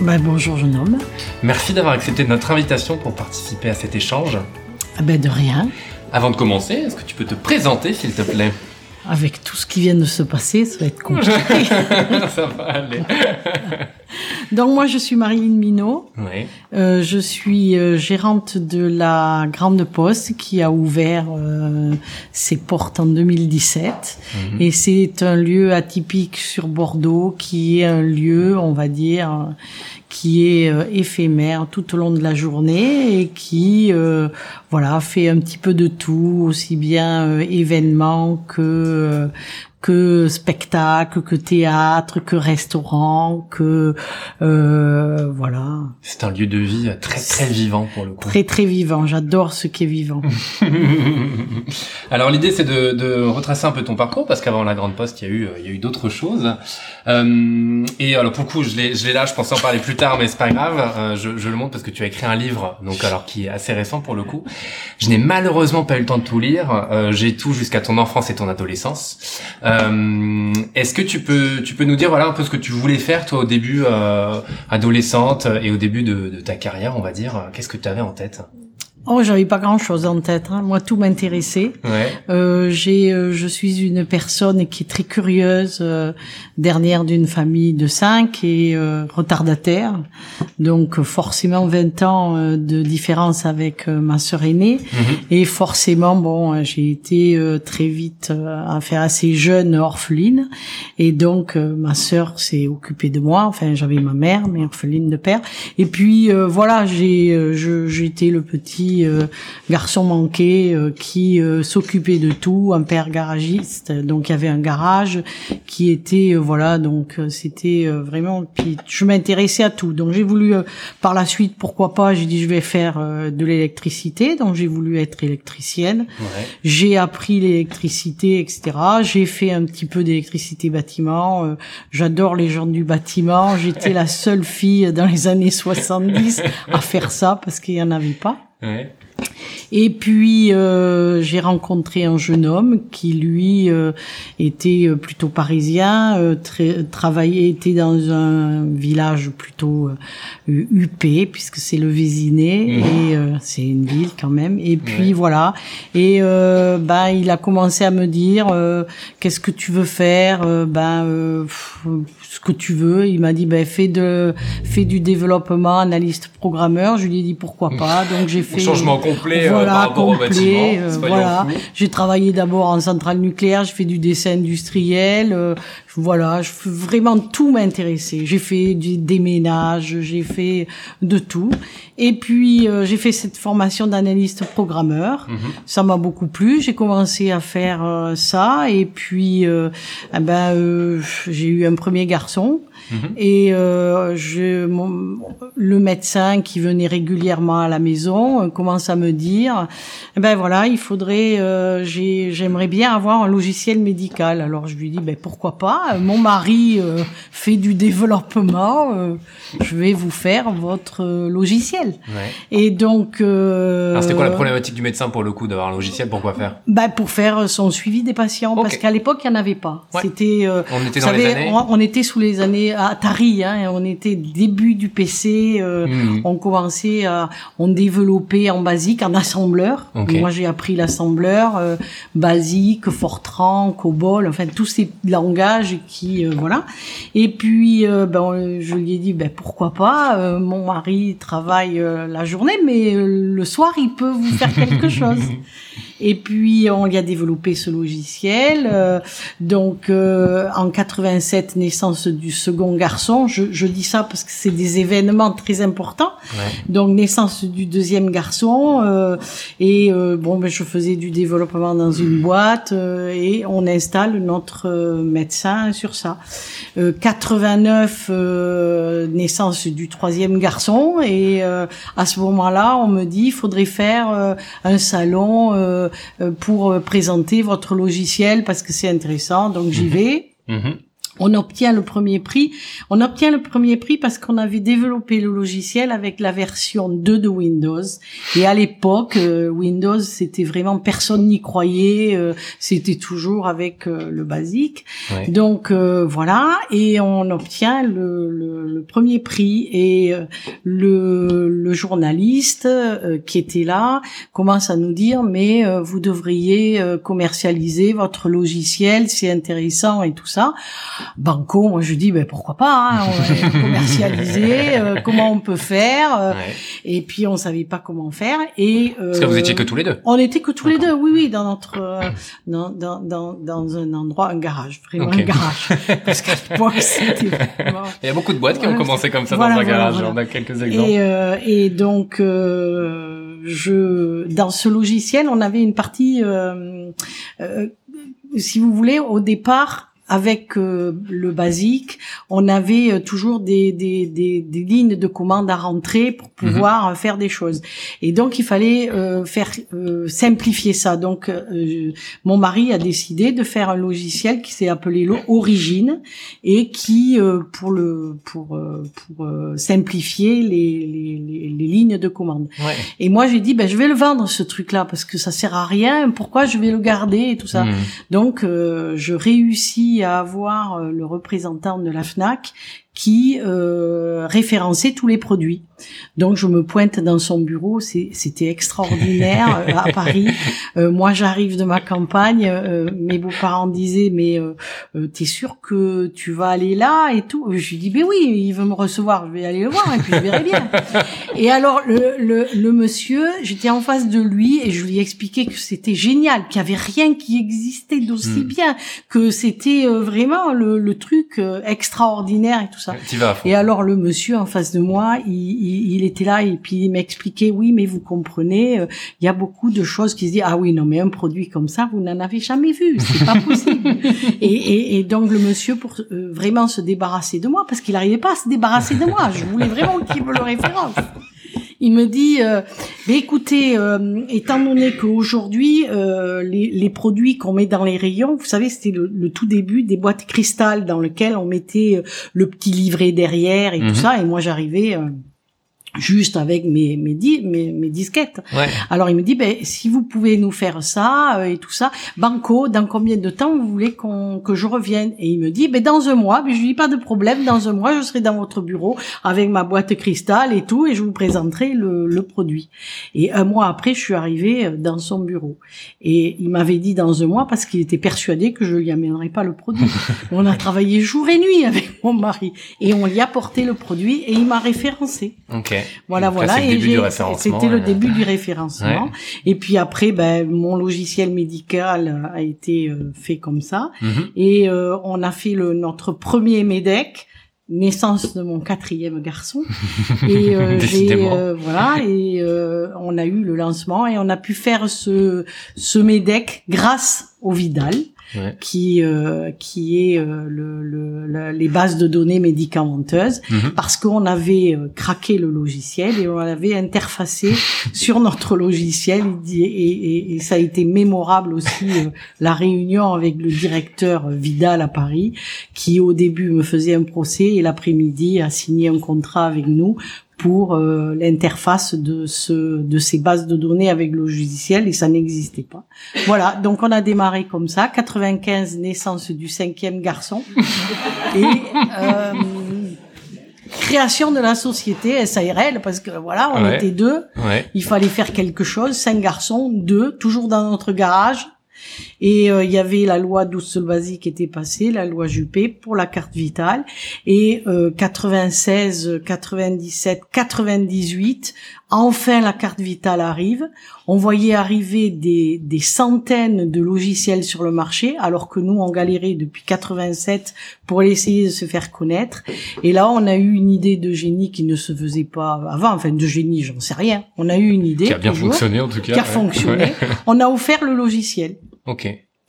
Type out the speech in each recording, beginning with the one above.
Ben, bonjour jeune homme. Merci d'avoir accepté notre invitation pour participer à cet échange. Ah ben, de rien. Avant de commencer, est-ce que tu peux te présenter s'il te plaît? Avec tout ce qui vient de se passer, ça va être compliqué. Ça va aller. Donc moi je suis Marilyn Minot. Oui. Euh, je suis euh, gérante de la Grande Poste qui a ouvert euh, ses portes en 2017 Mhm. et c'est un lieu atypique sur Bordeaux qui est un lieu, on va dire, qui est euh, éphémère tout au long de la journée et qui euh, voilà fait un petit peu de tout, aussi bien euh, événements que euh, que spectacle, que théâtre, que restaurant, que euh, voilà, C'est un lieu de vie très très vivant pour le coup. très très vivant. J'adore ce qui est vivant. Alors l'idée c'est de, de retracer un peu ton parcours parce qu'avant la grande poste il y a eu il y a eu d'autres choses Euh, et alors pour le coup je l'ai je l'ai là je pensais en parler plus tard mais c'est pas grave Euh, je, je le montre parce que tu as écrit un livre donc alors qui est assez récent pour le coup je n'ai malheureusement pas eu le temps de tout lire Euh, j'ai tout jusqu'à ton enfance et ton adolescence Euh, est-ce que tu peux tu peux nous dire voilà un peu ce que tu voulais faire toi au début euh, adolescente et au début de, de ta carrière on va dire qu'est-ce que tu avais en tête? Oh, j'avais pas grand chose en tête. hein. Moi, tout m'intéressait. ouais Euh, j'ai, euh, je suis une personne qui est très curieuse, euh, dernière d'une famille de cinq et euh, retardataire. Donc euh, forcément 20 ans euh, de différence avec ma sœur aînée. Mhm. Et forcément, bon, j'ai été euh, très vite, euh, enfin assez jeune, orpheline. Et donc ma sœur s'est occupée de moi. Enfin, j'avais ma mère, mais orpheline de père. Et puis euh, voilà, j'ai, euh, j'étais le petit euh, garçon manqué euh, qui euh, s'occupait de tout, un père garagiste. Donc il y avait un garage qui était euh, voilà, donc c'était euh, vraiment. Puis je m'intéressais à tout. Donc j'ai voulu euh, par la suite, pourquoi pas, j'ai dit je vais faire euh, de l'électricité. Donc j'ai voulu être électricienne. ouais J'ai appris l'électricité, etc. J'ai fait un petit peu d'électricité bâtiment. Euh, J'adore les gens du bâtiment. J'étais la seule fille dans les années 70 à faire ça parce qu'il y en avait pas. Ouais Et puis euh, j'ai rencontré un jeune homme qui lui euh, était euh, plutôt parisien, euh, très, travaillait était dans un village plutôt euh, huppé puisque c'est le Vésiné Mhm. et euh, c'est une ville quand même. Et puis voilà. Et euh, ben il a commencé à me dire euh, qu'est-ce que tu veux faire Euh, Ben euh, pff, ce que tu veux. Il m'a dit ben fais de fais du développement, analyste programmeur. Je lui ai dit pourquoi pas. Donc j'ai fait changement complet euh, voilà, complet, euh, voilà. J'ai travaillé d'abord en centrale nucléaire, j'ai fait du dessin industriel, euh, voilà, je, vraiment tout m'intéressait. J'ai fait du déménage, j'ai fait de tout. Et puis euh, j'ai fait cette formation d'analyste programmeur. Mhm. Ça m'a beaucoup plu. J'ai commencé à faire euh, ça et puis euh, eh ben euh, j'ai eu un premier garçon. Mhm. Et euh, je, mon- le médecin qui venait régulièrement à la maison euh, commence à me dire, eh ben voilà, il faudrait, euh, j'ai- j'aimerais bien avoir un logiciel médical. Alors je lui dis, ben pourquoi pas Mon mari euh, fait du développement, je vais vous faire votre logiciel. Ouais. Et donc, Alors c'était quoi la problématique du médecin pour le coup d'avoir un logiciel Pourquoi faire? Bah, pour faire son suivi des patients, parce qu'à l'époque il n'y en avait pas. Ouais. C'était On était dans les années. on, on était sous les années Atari, hein, on était début du PC. euh, Mhm. On commençait à, on développait en basique, en assembleur. Moi, j'ai appris l'assembleur, euh, basique, Fortran, COBOL, enfin tous ces langages qui, euh, voilà. Et puis, ben, je lui ai dit, ben pourquoi pas. mon mari travaille la journée, mais le soir, il peut vous faire quelque chose. Et puis on y a développé ce logiciel. Euh, donc euh, en 87, naissance du second garçon. Je, je dis ça parce que c'est des événements très importants. Donc naissance du deuxième garçon. Euh, et bon, ben, je faisais du développement dans une boîte et on installe notre médecin sur ça. 89, naissance du troisième garçon. Et à ce moment-là, on me dit, il faudrait faire un salon pour présenter votre logiciel parce que c'est intéressant. Donc j'y mhm. vais. Mhm on obtient le premier prix. On obtient le premier prix parce qu'on avait développé le logiciel avec la version 2 de Windows. Et à l'époque, euh, Windows, c'était vraiment personne n'y croyait. Euh, c'était toujours avec euh, le basique. Donc voilà, et on obtient le, le, premier prix. Et le, le, journaliste qui était là commence à nous dire mais vous devriez commercialiser votre logiciel, c'est intéressant et tout ça. Banco, moi je dis ben pourquoi pas, hein, on va commercialiser, euh, comment on peut faire, euh, et puis on savait pas comment faire et euh, parce que vous étiez que tous les deux. On était que tous les deux, oui oui, dans notre dans, dans, dans, dans un endroit, un garage, vraiment un garage, parce qu'à l'époque c'était. Il y a beaucoup de boîtes qui ont commencé comme ça dans un garage. On a quelques exemples. Et, et donc je dans ce logiciel, on avait une partie, si vous voulez, au départ avec euh, le basique, on avait euh, toujours des, des, des, des, lignes de commande à rentrer pour mhm. pouvoir euh, faire des choses. Et donc il fallait faire simplifier ça. Donc mon mari a décidé de faire un logiciel qui s'est appelé Origine et qui pour le pour pour simplifier les, les, les, lignes de commande. Ouais. Et moi j'ai dit ben je vais le vendre ce truc là parce que ça sert à rien. Pourquoi je vais le garder et tout ça? Mhm. Donc je réussis à avoir euh, le représentant de la FNAC qui euh, référençait tous les produits. Donc je me pointe dans son bureau, c'était extraordinaire euh, à Paris. Euh, moi j'arrive de ma campagne, euh, mes beaux-parents disaient mais t'es sûr que tu vas aller là et tout? Je lui dis ben oui, il veut me recevoir, je vais aller le voir et puis je verrai bien. et alors le, le, le monsieur, j'étais en face de lui et je lui expliquais que c'était génial, qu'il y avait rien qui existait d'aussi hmm. bien, que c'était vraiment le, le truc extraordinaire et tout ça. Et alors le monsieur en face de moi, il, il, il était là et puis il m'expliquait, oui, mais vous comprenez, euh, il y a beaucoup de choses qui se disent, ah oui, non, mais un produit comme ça, vous n'en avez jamais vu, c'est pas possible. et, et, et, donc le monsieur, pour euh, vraiment se débarrasser de moi, parce qu'il n'arrivait pas à se débarrasser de moi, je voulais vraiment qu'il me le référence il me dit, euh, écoutez, euh, étant donné qu'aujourd'hui euh, les, les, produits qu'on met dans les rayons, vous savez, c'était le, tout début des boîtes cristal dans lesquelles on mettait euh, le petit livret derrière et tout mhm. ça, et moi j'arrivais juste avec mes mes, mes, mes disquettes. Alors il me dit ben si vous pouvez nous faire ça euh, et tout ça, Banco, dans combien de temps vous voulez qu'on que je revienne? Et il me dit ben dans un mois. Mais je lui dis pas de problème, dans un mois je serai dans votre bureau avec ma boîte cristal et tout et je vous présenterai le, le produit. Et un mois après, je suis arrivée euh, dans son bureau et il m'avait dit dans un mois parce qu'il était persuadé que je lui amènerais pas le produit. on a travaillé jour et nuit avec mon mari et on lui a porté le produit et il m'a référencé. Okay. Voilà, voilà. Et c'était le début du référencement. Et puis après, ben, mon logiciel médical a été euh, fait comme ça. Mhm. Et euh, on a fait le, notre premier MEDEC naissance de mon quatrième garçon et euh, voilà et on a eu le lancement et on a pu faire ce ce MEDEC grâce au Vidal qui euh, qui est euh, le, le, les bases de données médicamenteuses, mhm. parce qu'on avait euh, craqué le logiciel et on l'avait interfacé sur notre logiciel et, et, et, ça a été mémorable aussi la réunion avec le directeur Vidal à Paris, qui au début me faisait un procès et l'après-midi a signé un contrat avec nous pour euh, l'interface de ce de ces bases de données avec le logiciel et ça n'existait pas. Voilà, donc on a démarré comme ça, 95 naissance du cinquième garçon. Et euh, création de la société SARL parce que voilà, on était deux, il fallait faire quelque chose, cinq garçons, deux, toujours dans notre garage Et euh, il y avait la loi 12 qui était passée, la loi Juppé pour la carte vitale. Et 96, 97, 98, enfin la carte vitale arrive. On voyait arriver des, des centaines de logiciels sur le marché, alors que nous on galérait depuis 87 pour essayer de se faire connaître. Et là, on a eu une idée de génie qui ne se faisait pas avant. Enfin, de génie, j'en sais rien. On a eu une idée qui a bien fonctionné en tout cas. Qui a fonctionné. on a offert le logiciel. Ok.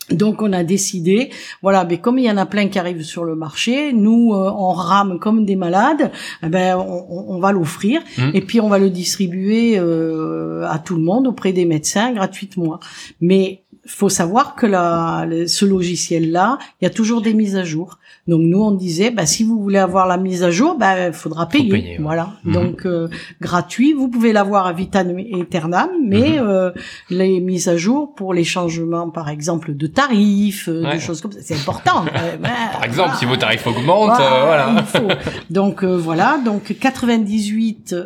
Donc on a décidé, voilà, mais comme il y en a plein qui arrivent sur le marché, nous euh, on rame comme des malades, eh ben on, on va l'offrir mmh. et puis on va le distribuer euh, à tout le monde auprès des médecins gratuitement. Mais faut savoir que la, ce logiciel-là, il y a toujours des mises à jour. Donc nous on disait, bah, si vous voulez avoir la mise à jour, bah, il faudra payer. Voilà. Mhm. Donc euh, gratuit, vous pouvez l'avoir à vitam aeternam, mais mhm. euh, les mises à jour pour les changements, par exemple, de tarifs, euh, des choses comme ça, c'est important. par exemple, si vos tarifs augmentent, voilà. Il faut. Donc voilà. Donc 98,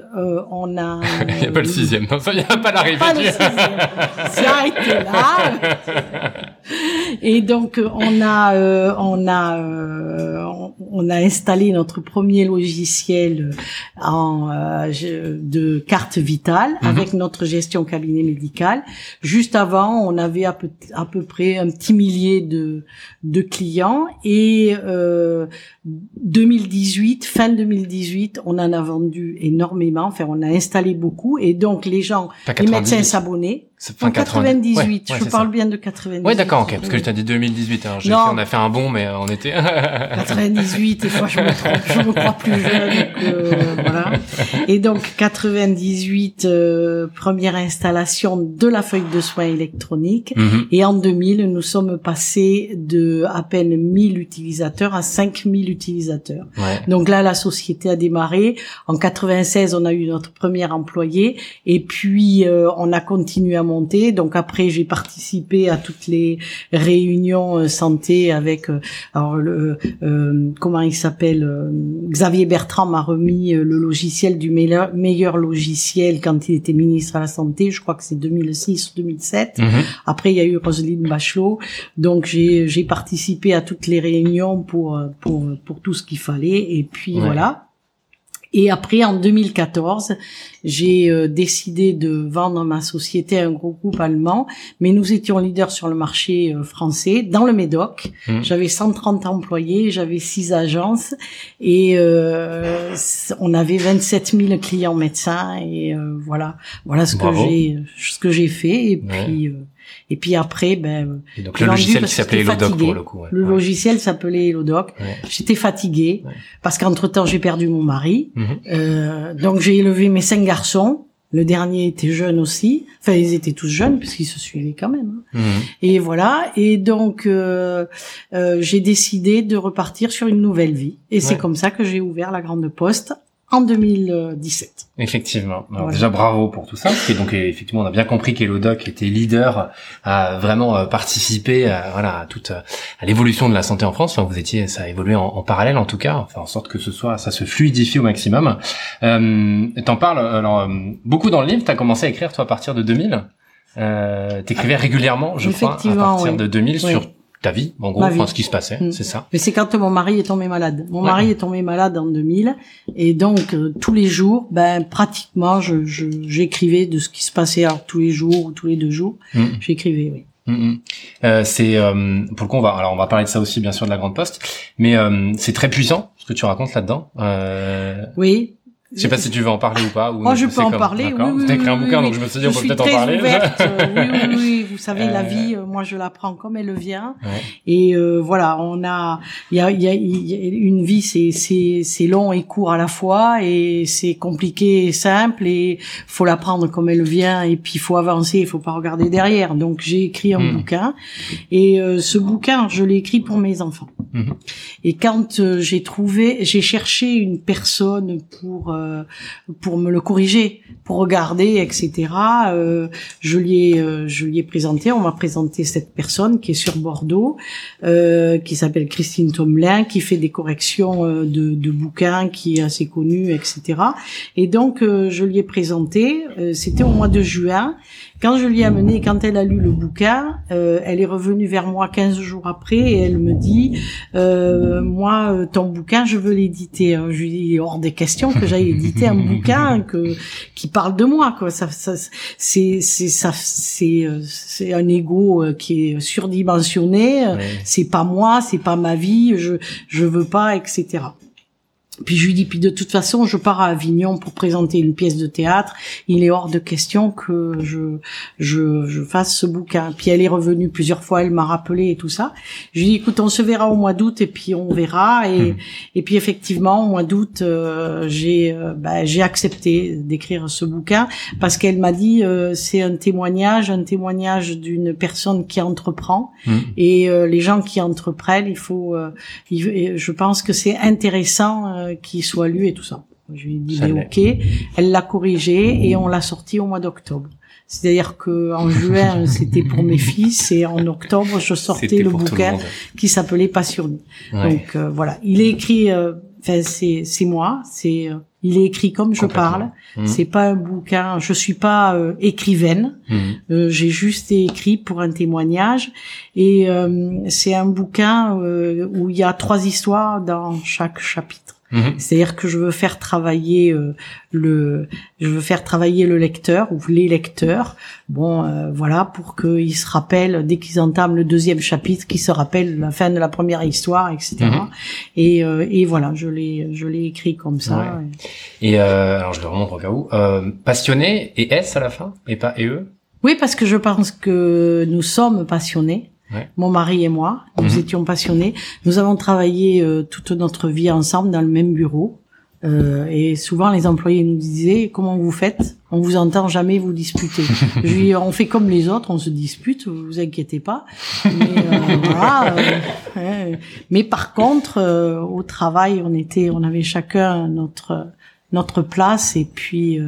on a. il n'y a pas le sixième. Non, il n'y a pas l'arrivée. C'est arrêté là. Et donc on a, on a euh, on a installé notre premier logiciel en, euh, de carte vitale mhm. avec notre gestion cabinet médical. Juste avant, on avait à peu, à peu près un petit millier de, de clients et euh, 2018, fin 2018, on en a vendu énormément. Enfin, on a installé beaucoup et donc les gens, les médecins s'abonnaient. En 98, je parle bien de 98. Oui, d'accord, ok, parce que je t'ai dit 2018. Hein. on a fait un bon, mais on était. 98, et moi je me trompe, je me crois plus jeune. Euh, voilà. Et donc 98, euh, première installation de la feuille de soins électronique. Mhm. Et en 2000, nous sommes passés de à peine 1000 utilisateurs à 5000 utilisateurs. Donc là, la société a démarré. En 96, on a eu notre premier employé, et puis euh, on a continué à monter. Donc après, j'ai participé à toutes les réunions euh, santé avec euh, alors le comment il s'appelle Xavier Bertrand m'a remis le logiciel du meilleur, meilleur logiciel quand il était ministre à la santé. Je crois que c'est 2006 ou 2007. Mhm. Après, il y a eu Roselyne Bachelot. Donc j'ai participé à toutes les réunions pour pour pour tout ce qu'il fallait. Et puis voilà. Et après, en 2014, j'ai euh, décidé de vendre ma société à un gros groupe allemand, mais nous étions leaders sur le marché euh, français, dans le Médoc. Mmh. J'avais 130 employés, j'avais six agences, et euh, on avait 27 000 clients médecins, et euh, voilà, voilà ce que j'ai, ce que j'ai fait. Et puis et puis après, ben, donc le logiciel qui s'appelait Elodoc pour le coup. Le logiciel s'appelait Elodoc. J'étais fatiguée parce qu'entre temps j'ai perdu mon mari. Mhm. euh, donc j'ai élevé mes cinq garçons. Le dernier était jeune aussi. Enfin, ils étaient tous jeunes puisqu'ils se suivaient quand même. Hein. Mhm. Et voilà. Et donc euh, euh, j'ai décidé de repartir sur une nouvelle vie. Et c'est comme ça que j'ai ouvert la Grande Poste en 2017. Effectivement. Alors déjà bravo pour tout ça. Parce que donc effectivement on a bien compris qu'Elodoc était leader à vraiment euh, participer à, voilà à toute à l'évolution de la santé en France. Enfin, vous étiez ça a évolué en, parallèle en tout cas, en sorte que ce soit ça se fluidifie au maximum. Euh, T'en parles alors euh, beaucoup dans le livre. T'as commencé à écrire toi à partir de 2000. Euh, T'écrivais régulièrement, je crois, à partir de 2000 sur ta vie, en gros, enfin, ce qui se passait, mm. c'est ça. Mais c'est quand mon mari est tombé malade. Mon mari est tombé malade en 2000, et donc euh, tous les jours, ben pratiquement, je j'écrivais de ce qui se passait alors, tous les jours ou tous les deux jours, mm. j'écrivais, oui. Mm, euh, c'est euh, pour le coup on va alors on va parler de ça aussi bien sûr de la grande poste mais c'est très puissant ce que tu racontes là-dedans oui je sais pas si tu veux en parler ou pas. Ou Moi, je peux en parler. Oui, oui, écrit un bouquin, donc je me suis dit, on peut peut-être en parler. Ouverte. oui, oui, oui. Vous savez, la euh. vie, euh, moi, je la prends comme elle vient. Et euh, voilà, on a, il y a, y a, une vie, c'est, c'est, c'est long et court à la fois, et c'est compliqué et simple, et faut la prendre comme elle vient, et puis faut avancer, il faut pas regarder derrière. Donc, j'ai écrit un hmm. bouquin, et ce bouquin, je l'ai écrit pour mes enfants. Hmm. Et quand j'ai trouvé, j'ai cherché une personne pour euh, pour me le corriger, pour regarder, etc. Euh, je lui ai euh, je lui ai présenté, on m'a présenté cette personne qui est sur Bordeaux, qui s'appelle Christine Tomelin, qui fait des corrections de, de bouquins, qui est assez connue, etc. Et donc je lui ai présenté, c'était au mois de juin quand je lui ai amené, quand elle a lu le bouquin, euh, elle est revenue vers moi 15 jours après et elle me dit, euh, moi, euh, ton bouquin, je veux l'éditer. Je lui dis, hors des questions que j'aille éditer un bouquin que qui parle de moi, quoi. Ça, ça c'est c'est ça, c'est c'est un ego qui est surdimensionné. C'est pas moi, c'est pas ma vie. Je je veux pas, etc. Puis je lui dis, puis de toute façon, je pars à Avignon pour présenter une pièce de théâtre. Il est hors de question que je, je, je fasse ce bouquin. Puis elle est revenue plusieurs fois, elle m'a rappelé et tout ça. Je lui dis, écoute, on se verra au mois d'août et puis on verra. Et, hmm. et puis effectivement, au mois d'août, euh, j'ai, euh, bah, j'ai accepté d'écrire ce bouquin parce qu'elle m'a dit, euh, c'est un témoignage, un témoignage d'une personne qui entreprend. Hmm. Et les gens qui entreprennent, il faut, je pense que c'est intéressant euh, qui soit lu et tout ça. Je lui ai dit ok, elle l'a corrigé et on l'a sorti au mois d'octobre. C'est-à-dire que en juin c'était pour mes fils et en octobre je sortais le bouquin qui s'appelait Passionné. Donc euh, voilà, il est écrit, euh, enfin c'est c'est moi, c'est il est écrit comme je parle. Mmh. C'est pas un bouquin. Je suis pas écrivaine. Mmh. J'ai juste écrit pour un témoignage. Et c'est un bouquin où il y a trois histoires dans chaque chapitre. Mhm. C'est-à-dire que je veux faire travailler euh, le, je veux faire travailler le lecteur ou les lecteurs. Bon, euh, voilà, pour qu'ils se rappellent dès qu'ils entament le deuxième chapitre, qu'ils se rappellent la fin de la première histoire, etc. Et, mhm. euh, et voilà, je l'ai, je l'ai écrit comme ça. Et alors je le remonte au cas où. passionné et S à la fin et pas et E. Oui, parce que je pense que nous sommes passionnés. Mon mari et moi, nous mhm. étions passionnés. Nous avons travaillé euh, toute notre vie ensemble dans le même bureau. Euh, et souvent, les employés nous disaient comment vous faites? On vous entend jamais vous disputer. Je lui on fait comme les autres, on se dispute, vous vous inquiétez pas. Mais, euh, voilà, euh, mais par contre, au travail, on était, on avait chacun notre notre place et puis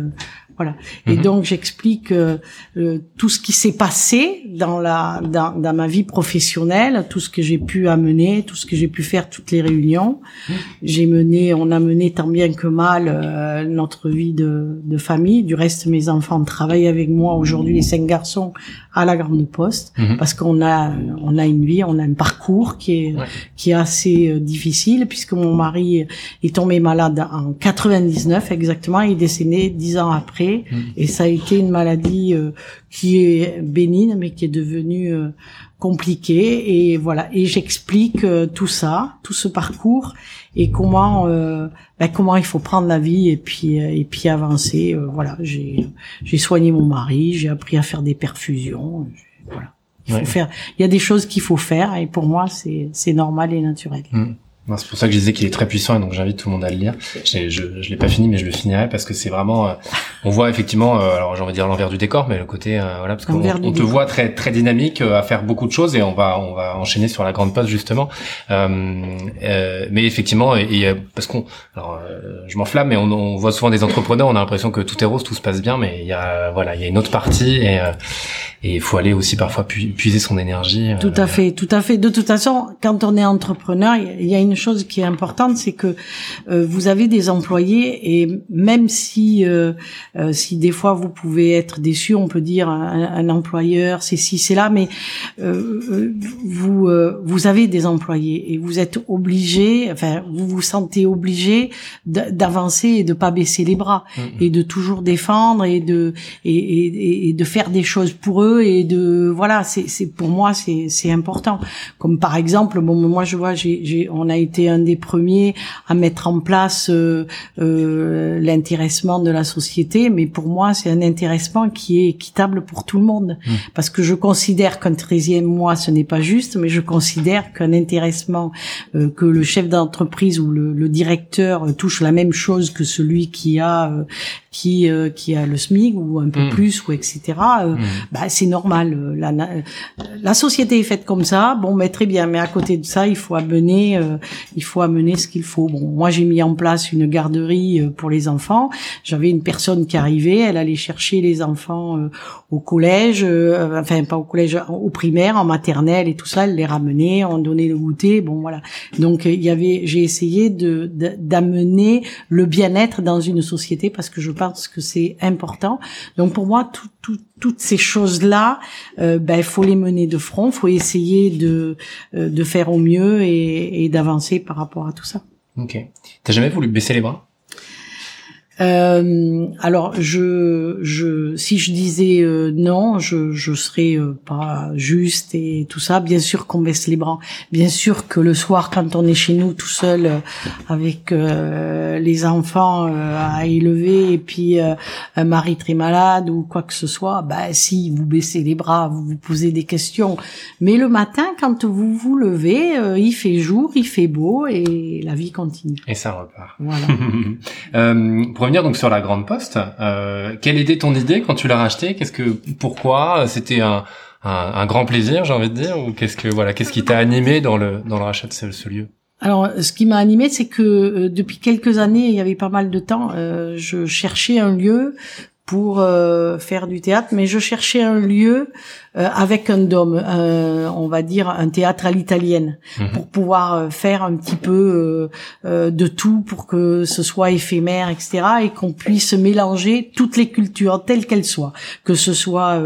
voilà. Et mhm. donc j'explique euh, euh, tout ce qui s'est passé dans la dans, dans, ma vie professionnelle, tout ce que j'ai pu amener, tout ce que j'ai pu faire, toutes les réunions. Mhm. J'ai mené, on a mené tant bien que mal euh, notre vie de, de, famille. Du reste, mes enfants travaillent avec moi aujourd'hui, les cinq garçons à la grande poste, mhm. parce qu'on a on a une vie, on a un parcours qui est qui est assez difficile puisque mon mari est tombé malade en 99 exactement, il est décédé dix ans après Mm. Et ça a été une maladie euh, qui est bénigne, mais qui est devenue euh, compliquée. Et voilà. Et j'explique euh, tout ça, tout ce parcours et comment ben, comment il faut prendre la vie et puis et puis avancer. voilà. J'ai j'ai soigné mon mari, j'ai appris à faire des perfusions. Voilà. Il faut faire. Il y a des choses qu'il faut faire et pour moi c'est c'est normal et naturel. Mm. C'est pour ça que je disais qu'il est très puissant et donc j'invite tout le monde à le lire. Je, je, je l'ai pas fini mais je le finirai parce que c'est vraiment, euh, on voit effectivement, euh, alors j'ai envie de dire l'envers du décor, mais le côté, euh, voilà, parce qu'on on te voit très très dynamique à faire beaucoup de choses et on va on va enchaîner sur la grande poste justement. mais effectivement, et, parce qu'on, alors je m'enflamme, mais on, on, voit souvent des entrepreneurs, on a l'impression que tout est rose, tout se passe bien, mais il y a voilà, il y a une autre partie et et il faut aller aussi parfois puiser son énergie. Tout à fait, tout à fait. De toute façon, quand on est entrepreneur, il y a une chose qui est importante, c'est que euh, vous avez des employés et même si euh, euh, si des fois vous pouvez être déçu, on peut dire un, un employeur c'est ci c'est là, mais vous vous avez des employés et vous êtes obligé, enfin vous vous sentez obligé d'avancer et de pas baisser les bras mm-hmm. et de toujours défendre et de et, et, et de faire des choses pour eux et de voilà c'est c'est pour moi c'est c'est important comme par exemple bon moi je vois j'ai j'ai on a été un des premiers à mettre en place euh, euh, l'intéressement de la société, mais pour moi, c'est un intéressement qui est équitable pour tout le monde, mmh. parce que je considère qu'un treizième mois, ce n'est pas juste, mais je considère qu'un intéressement, euh, que le chef d'entreprise ou le, le, directeur touche la même chose que celui qui a qui qui a le SMIC ou un peu mmh. plus ou etc. Mmh. Bah, c'est normal. La, la société est faite comme ça. Bon, mais très bien. Mais à côté de ça, il faut amener, il faut amener ce qu'il faut. Bon, moi j'ai mis en place une garderie euh, pour les enfants. J'avais une personne qui arrivait, elle allait chercher les enfants euh, au collège, euh, enfin pas au collège, au primaire, en maternelle et tout ça. Elle les ramenait, on donnait le goûter. Bon voilà. Donc il y avait, j'ai essayé de d'amener le bien-être dans une société parce que je pense pense que c'est important. Donc pour moi, toutes ces choses-là, euh, ben faut les mener de front, faut essayer de euh, de faire au mieux et, et d'avancer par rapport à tout ça. Ok. T'as jamais voulu baisser les bras? Euh, alors, je, je, si je disais euh, non, je, je serais euh, pas juste et tout ça. Bien sûr qu'on baisse les bras. Bien sûr que le soir, quand on est chez nous tout seul euh, avec les enfants à élever et puis un mari très malade ou quoi que ce soit, bah si vous baissez les bras, vous vous posez des questions. Mais le matin, quand vous vous levez, il fait jour, il fait beau et la vie continue. Et ça repart. Voilà. revenir donc sur la grande poste, euh, quelle était ton idée quand tu l'as racheté Qu'est-ce que, pourquoi? C'était un, un, grand plaisir, j'ai envie de dire, ou qu'est-ce que voilà, qu'est-ce qui t'a animé dans le dans le rachat de ce, lieu? Alors, ce qui m'a animé, c'est que euh, depuis quelques années, il y avait pas mal de temps, euh, je cherchais un lieu pour faire du théâtre, mais je cherchais un lieu euh, avec un dôme, on va dire un théâtre à l'italienne, mhm. pour pouvoir euh, faire un petit peu euh, de tout pour que ce soit éphémère, etc., et qu'on puisse mélanger toutes les cultures telles qu'elles soient, que ce soit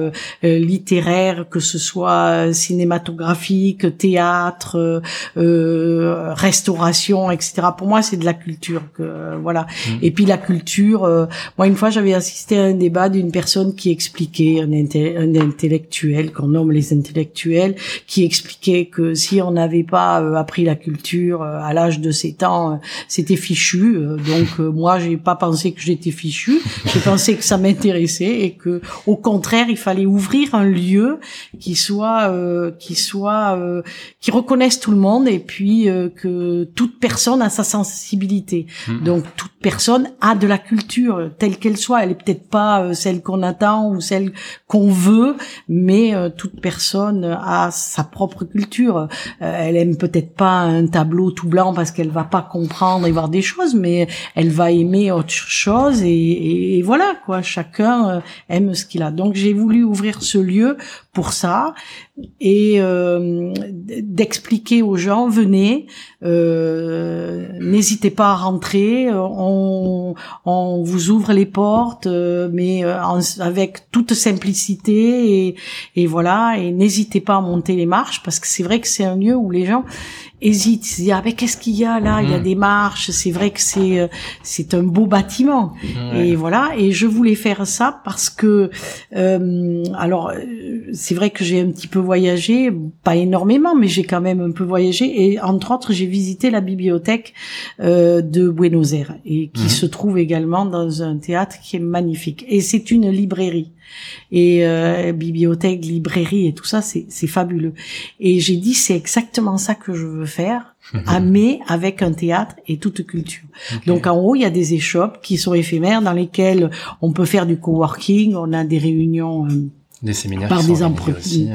littéraire, que ce soit cinématographique, théâtre, restauration, etc. Pour moi, c'est de la culture, que voilà. Mhm. Et puis la culture, moi une fois j'avais assisté à un débat d'une personne qui expliquait un, un intellectuel qu'on nomme les intellectuels, qui expliquaient que si on n'avait pas euh, appris la culture euh, à l'âge de 7 ans, euh, c'était fichu. donc moi, j'ai pas pensé que j'étais fichu. J'ai pensé que ça m'intéressait et que, au contraire, il fallait ouvrir un lieu qui soit, qui soit, qui reconnaisse tout le monde et puis que toute personne a sa sensibilité. Mm-hmm. Donc toute personne a de la culture telle qu'elle soit. Elle est peut-être pas celle qu'on attend ou celle qu'on veut, mais euh, toute personne a sa propre culture. Euh, elle aime peut-être pas un tableau tout blanc parce qu'elle va pas comprendre et voir des choses, mais elle va aimer autre chose et, et voilà quoi. Chacun euh, aime ce qu'il a. Donc j'ai voulu ouvrir ce lieu pour ça et euh, d'expliquer aux gens venez euh, n'hésitez pas à rentrer on, on vous ouvre les portes mais avec toute simplicité et, et voilà, et n'hésitez pas à monter les marches parce que c'est vrai que c'est un lieu où les gens hésitent, se disent ah mais qu'est-ce qu'il y a là? Il y a mm. des marches, c'est vrai que c'est euh, c'est un beau bâtiment et voilà. Et je voulais faire ça parce que euh, alors euh, c'est vrai que j'ai un petit peu voyagé, pas énormément, mais j'ai quand même un peu voyagé et entre autres j'ai visité la bibliothèque euh, de Buenos Aires et qui mm. se trouve également dans un théâtre qui est magnifique et c'est une librairie et euh, bibliothèque, librairie et tout ça, c'est fabuleux. Et j'ai dit c'est exactement ça que je veux faire, mais avec un théâtre et toute culture. Donc en haut, il y a des échoppes qui sont éphémères dans lesquelles on peut faire du coworking, on a des réunions euh, des séminaires par des hein.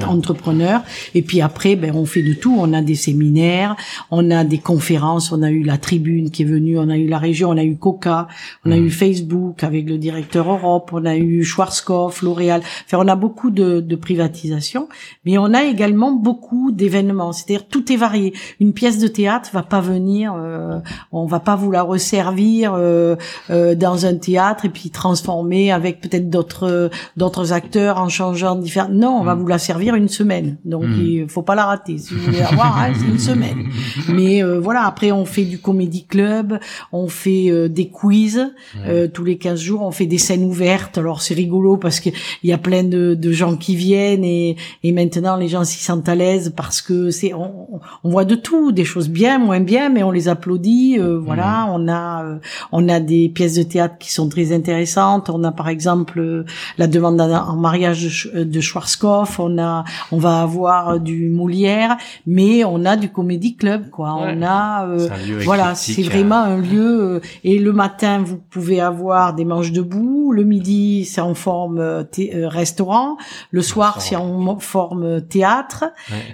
entrepreneurs. Et puis après, ben, on fait de tout. On a des séminaires, on a des conférences, on a eu la tribune qui est venue, on a eu la région, on a eu Coca, on a eu Facebook avec le directeur Europe, on a eu Schwarzkopf, L'Oréal. Enfin, on a beaucoup de, de privatisation, mais on a également beaucoup d'événements. C'est-à-dire tout est varié. Une pièce de théâtre va pas venir, euh, on va pas vous la resservir euh, euh, dans un théâtre et puis transformer avec peut-être d'autres d'autres acteurs en changeant genre différents. Non, on va mm. vous la servir une semaine. Donc mm. il faut pas la rater. Si vous voulez la voir, hein, c'est une semaine. Mais euh, voilà, après on fait du comédie club, on fait euh, des quiz euh, tous les 15 jours, on fait des scènes ouvertes. Alors c'est rigolo parce que il y a plein de, de, gens qui viennent et, et maintenant les gens s'y sentent à l'aise parce que c'est on, on, voit de tout, des choses bien, moins bien, mais on les applaudit. voilà, mm. on a on a des pièces de théâtre qui sont très intéressantes. On a par exemple la demande en mariage euh, de Schwarzkopf, on a, on va avoir du Molière, mais on a du Comedy Club, quoi. On a, euh, voilà, c'est vraiment un lieu. Euh, et le matin, vous pouvez avoir des manches debout. Le midi, c'est en forme restaurant. Le soir, c'est en forme théâtre.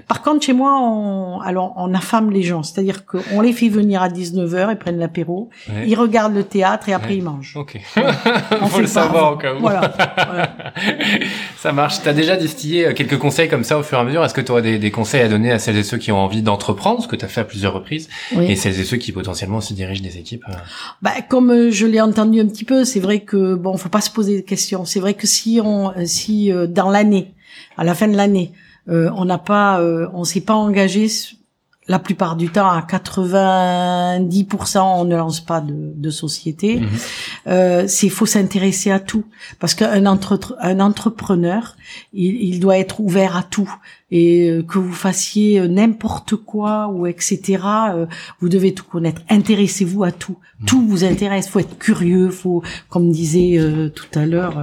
Par contre, chez moi, on, alors, on affame les gens, c'est-à-dire qu'on les fait venir à 19h, ils prennent l'apéro, ils regardent le théâtre et après ils mangent. Ok. On Faut le savoir au cas où. Voilà. voilà. Ça marche. Tu as déjà distillé euh, quelques conseils comme ça au fur et à mesure? Est-ce que tu aurais des, des, conseils à donner à celles et ceux qui ont envie d'entreprendre, ce que tu as fait à plusieurs reprises, oui. et celles et ceux qui potentiellement aussi dirigent des équipes euh? bah, Comme euh, je l'ai entendu un petit peu, c'est vrai que bon, faut pas se poser de questions. C'est vrai que si on, si dans l'année, à la fin de l'année, on n'a pas, on s'est pas engagé la plupart du temps, à 90%, on ne lance pas de, de société. Mhm. Euh, c'est faut s'intéresser à tout parce qu'un entre, un entrepreneur, il, il, doit être ouvert à tout et euh, que vous fassiez euh, n'importe quoi ou etc. Euh, vous devez tout connaître. Intéressez-vous à tout. Mmh. Tout vous intéresse. Faut être curieux. Faut, comme disait tout à l'heure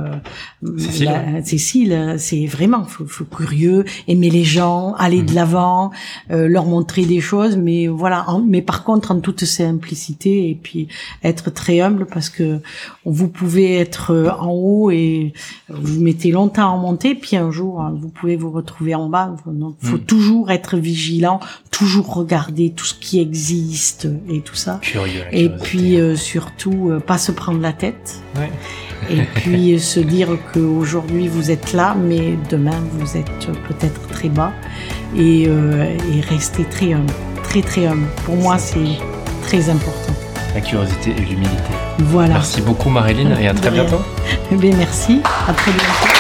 Cécile, c'est vraiment faut, faut, curieux, aimer les gens, aller de mmh. l'avant, leur montrer des choses. Mais voilà. mais par contre, en toute simplicité et puis être très humble parce que vous pouvez être en haut et vous mettez longtemps à monter, puis un jour vous pouvez vous retrouver en bas donc, faut hmm. toujours être vigilant, toujours regarder tout ce qui existe et tout ça. Curieux. Et puis euh, surtout, euh, pas se prendre la tête. Ouais. et puis euh, se dire qu'aujourd'hui vous êtes là, mais demain vous êtes peut-être très bas. Et, et rester très humble, très très humble. Pour moi, c'est très important. La curiosité et l'humilité. Voilà. Merci beaucoup Marilyn et à très bientôt. Eh bien, merci, à très bientôt.